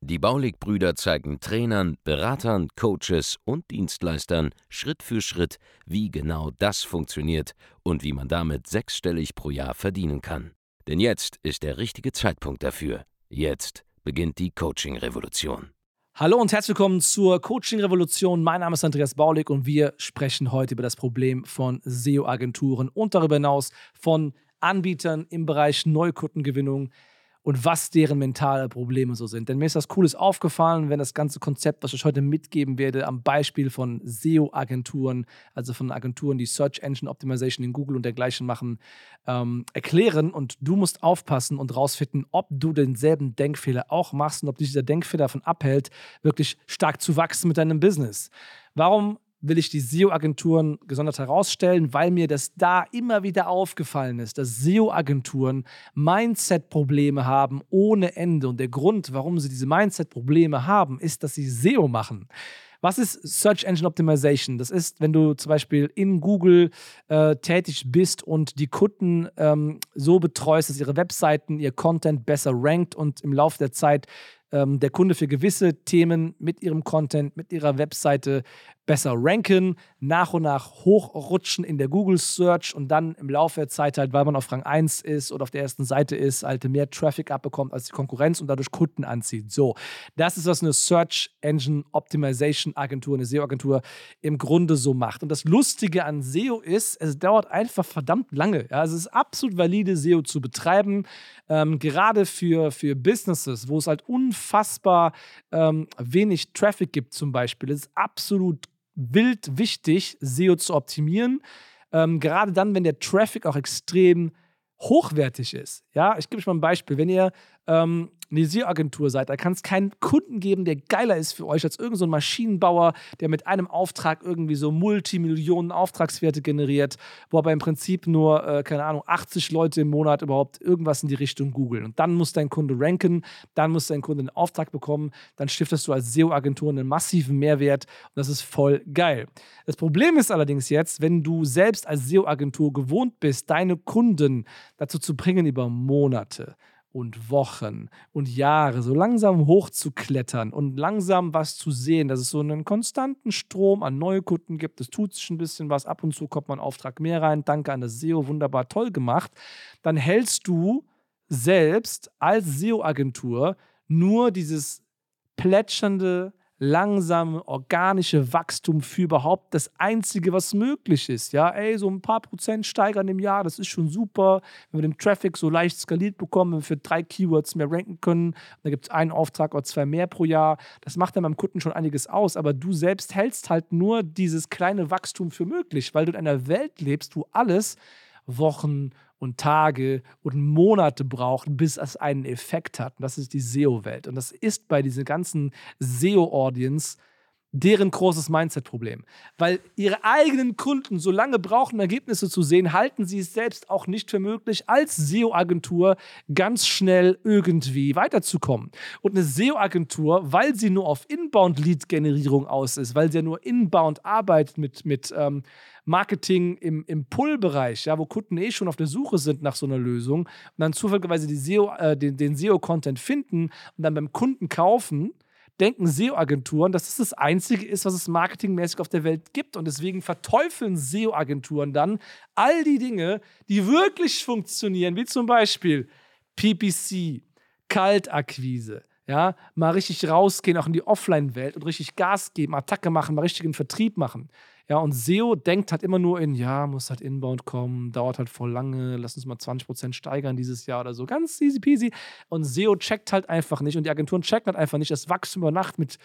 Die Baulig-Brüder zeigen Trainern, Beratern, Coaches und Dienstleistern Schritt für Schritt, wie genau das funktioniert und wie man damit sechsstellig pro Jahr verdienen kann. Denn jetzt ist der richtige Zeitpunkt dafür. Jetzt beginnt die Coaching-Revolution. Hallo und herzlich willkommen zur Coaching-Revolution. Mein Name ist Andreas Baulig und wir sprechen heute über das Problem von SEO-Agenturen und darüber hinaus von Anbietern im Bereich Neukundengewinnung, und was deren mentale Probleme so sind. Denn mir ist das Cooles aufgefallen, wenn das ganze Konzept, was ich heute mitgeben werde, am Beispiel von SEO-Agenturen, also von Agenturen, die Search Engine Optimization in Google und dergleichen machen, ähm, erklären. Und du musst aufpassen und rausfinden, ob du denselben Denkfehler auch machst und ob dich dieser Denkfehler davon abhält, wirklich stark zu wachsen mit deinem Business. Warum will ich die SEO-Agenturen gesondert herausstellen, weil mir das da immer wieder aufgefallen ist, dass SEO-Agenturen Mindset-Probleme haben ohne Ende. Und der Grund, warum sie diese Mindset-Probleme haben, ist, dass sie SEO machen. Was ist Search Engine Optimization? Das ist, wenn du zum Beispiel in Google äh, tätig bist und die Kunden ähm, so betreust, dass ihre Webseiten, ihr Content besser rankt und im Laufe der Zeit ähm, der Kunde für gewisse Themen mit ihrem Content, mit ihrer Webseite besser ranken, nach und nach hochrutschen in der Google Search und dann im Laufe der Zeit halt, weil man auf Rang 1 ist oder auf der ersten Seite ist, halt mehr Traffic abbekommt als die Konkurrenz und dadurch Kunden anzieht. So, das ist, was eine Search Engine Optimization Agentur, eine SEO-Agentur im Grunde so macht. Und das Lustige an SEO ist, es dauert einfach verdammt lange. Ja, es ist absolut valide, SEO zu betreiben, ähm, gerade für, für Businesses, wo es halt unfassbar ähm, wenig Traffic gibt zum Beispiel. Es ist absolut wild wichtig, SEO zu optimieren. Ähm, gerade dann, wenn der Traffic auch extrem hochwertig ist. Ja, ich gebe euch mal ein Beispiel. Wenn ihr ähm, eine SEO-Agentur seid, da kann es keinen Kunden geben, der geiler ist für euch als irgendein so Maschinenbauer, der mit einem Auftrag irgendwie so Multimillionen Auftragswerte generiert, wo aber im Prinzip nur, äh, keine Ahnung, 80 Leute im Monat überhaupt irgendwas in die Richtung googeln. Und dann muss dein Kunde ranken, dann muss dein Kunde einen Auftrag bekommen, dann stiftest du als SEO-Agentur einen massiven Mehrwert und das ist voll geil. Das Problem ist allerdings jetzt, wenn du selbst als SEO-Agentur gewohnt bist, deine Kunden dazu zu bringen, über Monate, und Wochen und Jahre so langsam hochzuklettern und langsam was zu sehen, dass es so einen konstanten Strom an Neukunden gibt. Es tut sich ein bisschen was, ab und zu kommt man Auftrag mehr rein. Danke an das SEO, wunderbar toll gemacht. Dann hältst du selbst als SEO-Agentur nur dieses plätschernde, langsame, organische Wachstum für überhaupt das Einzige, was möglich ist. Ja, ey, so ein paar Prozent steigern im Jahr, das ist schon super. Wenn wir den Traffic so leicht skaliert bekommen, wenn wir für drei Keywords mehr ranken können, dann gibt es einen Auftrag oder zwei mehr pro Jahr. Das macht dann beim Kunden schon einiges aus, aber du selbst hältst halt nur dieses kleine Wachstum für möglich, weil du in einer Welt lebst, wo alles Wochen und Tage und Monate braucht, bis es einen Effekt hat. Und das ist die SEO-Welt. Und das ist bei diesen ganzen SEO-Audience deren großes Mindset-Problem. Weil ihre eigenen Kunden so lange brauchen, Ergebnisse zu sehen, halten sie es selbst auch nicht für möglich, als SEO-Agentur ganz schnell irgendwie weiterzukommen. Und eine SEO-Agentur, weil sie nur auf Inbound-Lead-Generierung aus ist, weil sie ja nur inbound arbeitet mit, mit ähm, Marketing im, im Pull-Bereich, ja, wo Kunden eh schon auf der Suche sind nach so einer Lösung und dann zufälligerweise die SEO, äh, den, den SEO-Content finden und dann beim Kunden kaufen, denken SEO-Agenturen, dass das das Einzige ist, was es marketingmäßig auf der Welt gibt. Und deswegen verteufeln SEO-Agenturen dann all die Dinge, die wirklich funktionieren, wie zum Beispiel PPC, Kaltakquise, ja, mal richtig rausgehen, auch in die Offline-Welt und richtig Gas geben, Attacke machen, mal richtigen Vertrieb machen. Ja, und SEO denkt halt immer nur in, ja, muss halt inbound kommen, dauert halt voll lange, lass uns mal 20% steigern dieses Jahr oder so. Ganz easy peasy. Und SEO checkt halt einfach nicht und die Agenturen checken halt einfach nicht, dass Wachstum über Nacht mit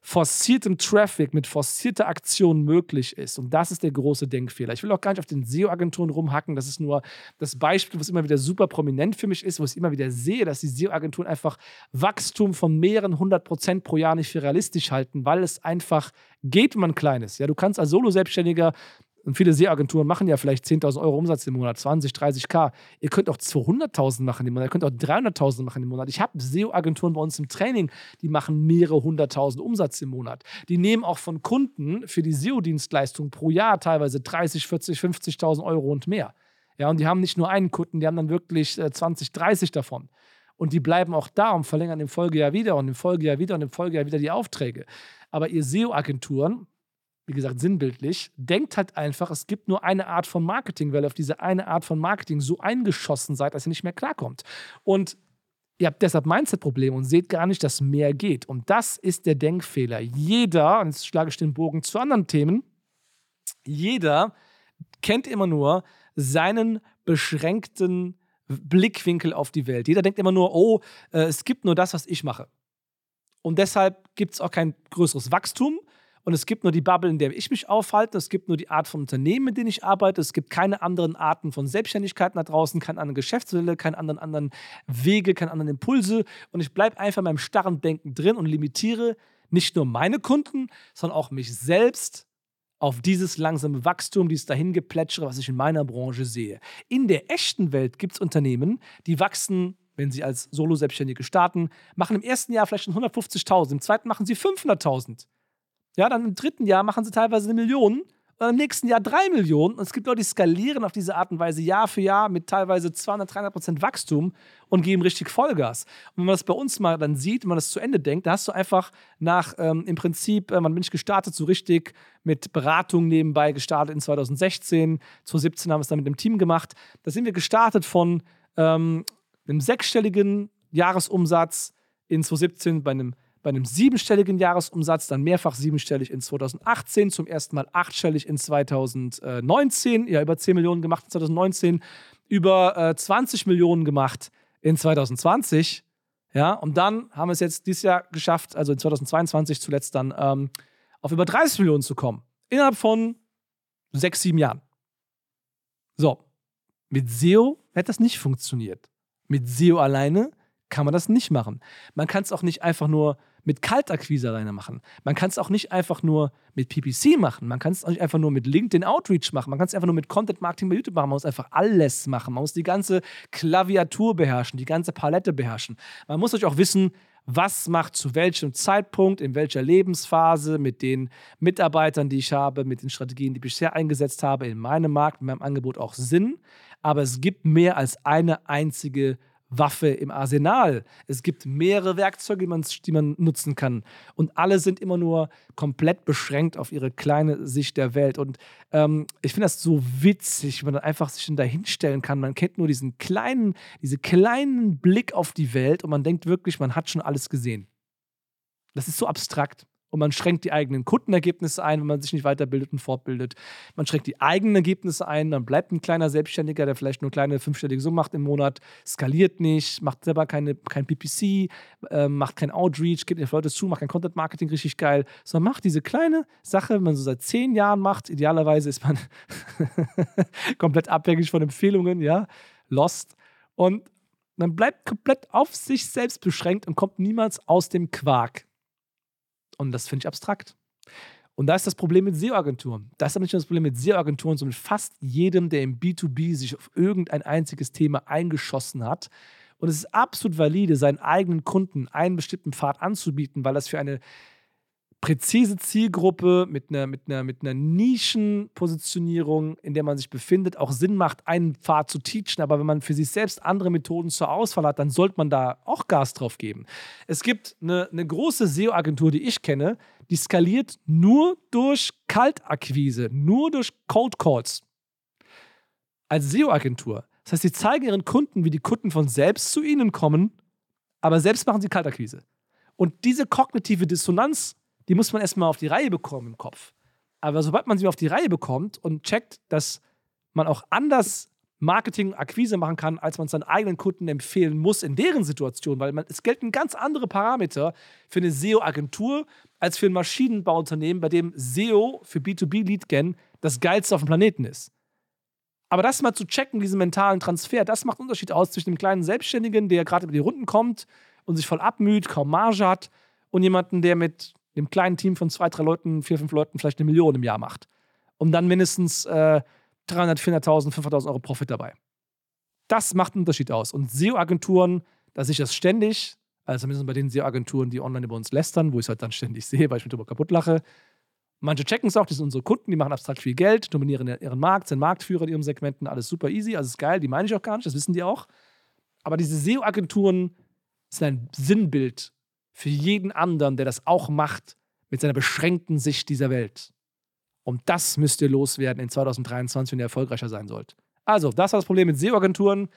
forciertem Traffic, mit forcierter Aktion möglich ist. Und das ist der große Denkfehler. Ich will auch gar nicht auf den SEO-Agenturen rumhacken. Das ist nur das Beispiel, was immer wieder super prominent für mich ist, wo ich immer wieder sehe, dass die SEO-Agenturen einfach Wachstum von mehreren hundert Prozent pro Jahr nicht für realistisch halten, weil es einfach geht, wenn man klein ist. Ja, du kannst als Solo-Selbstständiger Und viele SEO-Agenturen machen ja vielleicht 10.000 Euro Umsatz im Monat, 20, 30k. Ihr könnt auch 200.000 machen im Monat, ihr könnt auch 300.000 machen im Monat. Ich habe SEO-Agenturen bei uns im Training, die machen mehrere hunderttausend Umsatz im Monat. Die nehmen auch von Kunden für die SEO-Dienstleistung pro Jahr teilweise 30, 40, 50.000 Euro und mehr. Ja, und die haben nicht nur einen Kunden, die haben dann wirklich 20, äh, 30 davon. Und die bleiben auch da und verlängern im Folgejahr wieder und im Folgejahr wieder und im Folgejahr wieder die Aufträge. Aber ihr SEO-Agenturen, wie gesagt, sinnbildlich, denkt halt einfach, es gibt nur eine Art von Marketing, weil ihr auf diese eine Art von Marketing so eingeschossen seid, dass ihr nicht mehr klarkommt. Und ihr habt deshalb Mindset-Probleme und seht gar nicht, dass mehr geht. Und das ist der Denkfehler. Jeder, und jetzt schlage ich den Bogen zu anderen Themen, jeder kennt immer nur seinen beschränkten Blickwinkel auf die Welt. Jeder denkt immer nur, oh, äh, es gibt nur das, was ich mache. Und deshalb gibt es auch kein größeres Wachstum. Und es gibt nur die Bubble, in der ich mich aufhalte. Es gibt nur die Art von Unternehmen, mit denen ich arbeite. Es gibt keine anderen Arten von Selbstständigkeiten da draußen, keine anderen Geschäftsmodelle, keine anderen, anderen Wege, keine anderen Impulse. Und ich bleibe einfach in meinem starren Denken drin und limitiere nicht nur meine Kunden, sondern auch mich selbst auf dieses langsame Wachstum, dieses Dahingeplätschere, was ich in meiner Branche sehe. In der echten Welt gibt es Unternehmen, die wachsen, wenn sie als Solo-Selbstständige starten, machen im ersten Jahr vielleicht schon 150.000, im zweiten machen sie 500.000. Ja, dann im dritten Jahr machen sie teilweise eine Million und im nächsten Jahr drei Millionen. Und es gibt Leute, die skalieren auf diese Art und Weise Jahr für Jahr mit teilweise 200, 300 Prozent Wachstum und geben richtig Vollgas. Und wenn man das bei uns mal dann sieht, wenn man das zu Ende denkt, da hast du einfach nach ähm, im Prinzip, äh, man bin ich gestartet, so richtig mit Beratung nebenbei gestartet in 2016. 2017 haben wir es dann mit dem Team gemacht. Da sind wir gestartet von ähm, einem sechsstelligen Jahresumsatz in 2017 bei einem bei einem siebenstelligen Jahresumsatz, dann mehrfach siebenstellig in 2018, zum ersten Mal achtstellig in 2019, ja, über 10 Millionen gemacht in 2019, über äh, 20 Millionen gemacht in 2020. Ja, und dann haben wir es jetzt dieses Jahr geschafft, also in 2022 zuletzt dann ähm, auf über 30 Millionen zu kommen. Innerhalb von sechs, sieben Jahren. So, mit SEO hätte das nicht funktioniert. Mit SEO alleine kann man das nicht machen. Man kann es auch nicht einfach nur mit Kaltakquise alleine machen. Man kann es auch nicht einfach nur mit PPC machen. Man kann es auch nicht einfach nur mit LinkedIn Outreach machen. Man kann es einfach nur mit Content Marketing bei YouTube machen. Man muss einfach alles machen. Man muss die ganze Klaviatur beherrschen, die ganze Palette beherrschen. Man muss euch auch wissen, was macht zu welchem Zeitpunkt, in welcher Lebensphase, mit den Mitarbeitern, die ich habe, mit den Strategien, die ich bisher eingesetzt habe, in meinem Markt, in meinem Angebot auch Sinn. Aber es gibt mehr als eine einzige Waffe im Arsenal. Es gibt mehrere Werkzeuge, die man, die man nutzen kann. Und alle sind immer nur komplett beschränkt auf ihre kleine Sicht der Welt. Und ähm, ich finde das so witzig, wenn man einfach sich da hinstellen kann. Man kennt nur diesen kleinen, diesen kleinen Blick auf die Welt und man denkt wirklich, man hat schon alles gesehen. Das ist so abstrakt und man schränkt die eigenen Kundenergebnisse ein, wenn man sich nicht weiterbildet und fortbildet. Man schränkt die eigenen Ergebnisse ein, dann bleibt ein kleiner Selbstständiger, der vielleicht nur kleine fünfstellige Summen macht im Monat, skaliert nicht, macht selber keine, kein PPC, äh, macht kein Outreach, gibt nicht Leute zu, macht kein Content Marketing richtig geil, sondern macht diese kleine Sache, wenn man so seit zehn Jahren macht. Idealerweise ist man komplett abhängig von Empfehlungen, ja, lost. Und man bleibt komplett auf sich selbst beschränkt und kommt niemals aus dem Quark. Und das finde ich abstrakt. Und da ist das Problem mit SEO-Agenturen. Das ist aber nicht nur das Problem mit SEO-Agenturen, sondern mit fast jedem, der im B2B sich auf irgendein einziges Thema eingeschossen hat. Und es ist absolut valide, seinen eigenen Kunden einen bestimmten Pfad anzubieten, weil das für eine präzise Zielgruppe mit einer, mit, einer, mit einer Nischenpositionierung, in der man sich befindet, auch Sinn macht, einen Pfad zu teachen. Aber wenn man für sich selbst andere Methoden zur Auswahl hat, dann sollte man da auch Gas drauf geben. Es gibt eine, eine große SEO-Agentur, die ich kenne, die skaliert nur durch Kaltakquise, nur durch Cold Calls. Als SEO-Agentur. Das heißt, sie zeigen ihren Kunden, wie die Kunden von selbst zu ihnen kommen, aber selbst machen sie Kaltakquise. Und diese kognitive Dissonanz die muss man erstmal auf die Reihe bekommen im Kopf. Aber sobald man sie auf die Reihe bekommt und checkt, dass man auch anders Marketing, Akquise machen kann, als man es seinen eigenen Kunden empfehlen muss in deren Situation, weil man, es gelten ganz andere Parameter für eine SEO-Agentur als für ein Maschinenbauunternehmen, bei dem SEO für B2B-Lead-Gen das geilste auf dem Planeten ist. Aber das mal zu checken, diesen mentalen Transfer, das macht einen Unterschied aus zwischen einem kleinen Selbstständigen, der gerade über die Runden kommt und sich voll abmüht, kaum Marge hat, und jemanden, der mit dem kleinen Team von zwei, drei Leuten, vier, fünf Leuten vielleicht eine Million im Jahr macht. und dann mindestens äh, 300, 400.000, 500.000 Euro Profit dabei. Das macht einen Unterschied aus. Und SEO-Agenturen, da sehe ich das ständig, also zumindest bei den SEO-Agenturen, die online über uns lästern, wo ich es halt dann ständig sehe, weil ich mich darüber kaputt lache. Manche checken es auch, das sind unsere Kunden, die machen abstrakt viel Geld, dominieren ihren Markt, sind Marktführer in ihren Segmenten, alles super easy, ist geil, die meine ich auch gar nicht, das wissen die auch. Aber diese SEO-Agenturen sind ein Sinnbild für jeden anderen, der das auch macht, mit seiner beschränkten Sicht dieser Welt. Und das müsst ihr loswerden in 2023, wenn ihr erfolgreicher sein sollt. Also, das war das Problem mit SEO-Agenturen und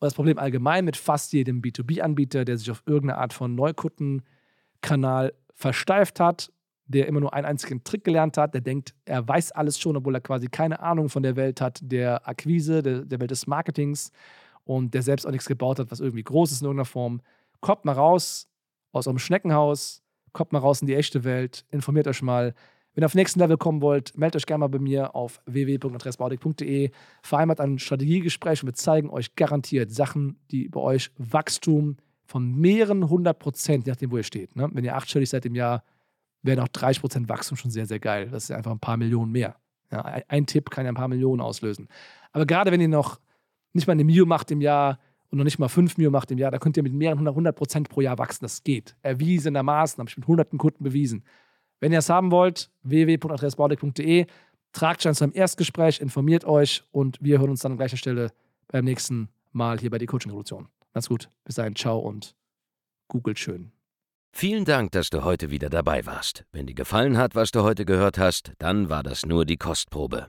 das Problem allgemein mit fast jedem B2B-Anbieter, der sich auf irgendeine Art von Neukundenkanal versteift hat, der immer nur einen einzigen Trick gelernt hat, der denkt, er weiß alles schon, obwohl er quasi keine Ahnung von der Welt hat, der Akquise, der, der Welt des Marketings und der selbst auch nichts gebaut hat, was irgendwie groß ist in irgendeiner Form. Kommt mal raus aus eurem Schneckenhaus, kommt mal raus in die echte Welt, informiert euch mal. Wenn ihr auf nächsten Level kommen wollt, meldet euch gerne mal bei mir auf www.adressbaudig.de. Vereinbart ein Strategiegespräch und wir zeigen euch garantiert Sachen, die bei euch Wachstum von mehreren hundert Prozent, je nachdem, wo ihr steht. Ne? Wenn ihr achtstellig seid im Jahr, wären auch 30 Prozent Wachstum schon sehr, sehr geil. Das ist einfach ein paar Millionen mehr. Ja, ein Tipp kann ja ein paar Millionen auslösen. Aber gerade wenn ihr noch nicht mal eine Mio macht im Jahr und noch nicht mal 5 Mio macht im Jahr, da könnt ihr mit mehreren hundert Prozent pro Jahr wachsen. Das geht. Erwiesenermaßen, habe ich mit hunderten Kunden bewiesen. Wenn ihr es haben wollt, www.adressbaudeck.de, tragt euch zu einem Erstgespräch, informiert euch und wir hören uns dann an gleicher Stelle beim nächsten Mal hier bei die Coaching Revolution. Macht's gut. Bis dahin, ciao und googelt schön. Vielen Dank, dass du heute wieder dabei warst. Wenn dir gefallen hat, was du heute gehört hast, dann war das nur die Kostprobe.